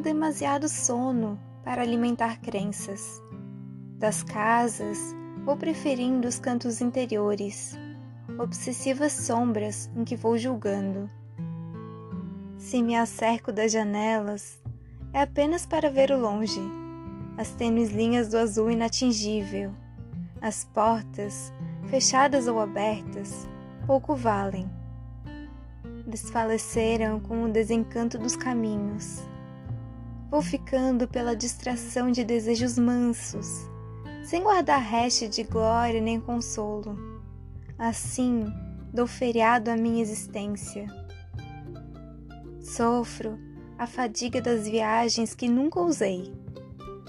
demasiado sono para alimentar crenças. Das casas, vou preferindo os cantos interiores, obsessivas sombras em que vou julgando. Se me acerco das janelas, é apenas para ver o longe, as tênues linhas do azul inatingível. As portas, fechadas ou abertas, pouco valem. Desfaleceram com o desencanto dos caminhos. Vou ficando pela distração de desejos mansos, sem guardar resto de glória nem consolo. Assim, dou feriado à minha existência. Sofro a fadiga das viagens que nunca usei,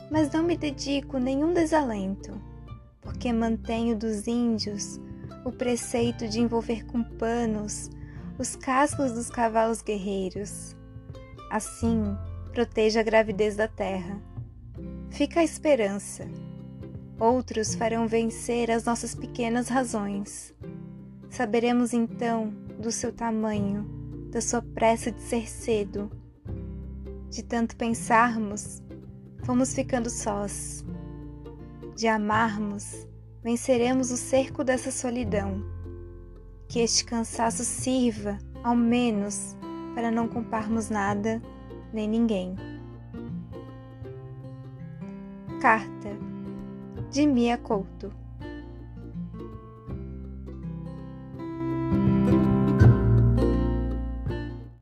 mas não me dedico nenhum desalento, porque mantenho dos índios o preceito de envolver com panos os cascos dos cavalos guerreiros. Assim, proteja a gravidez da terra. Fica a esperança. Outros farão vencer as nossas pequenas razões. Saberemos então do seu tamanho, da sua pressa de ser cedo. De tanto pensarmos, fomos ficando sós. De amarmos, venceremos o cerco dessa solidão. Que este cansaço sirva, ao menos, para não culparmos nada nem ninguém. Carta de Mia Couto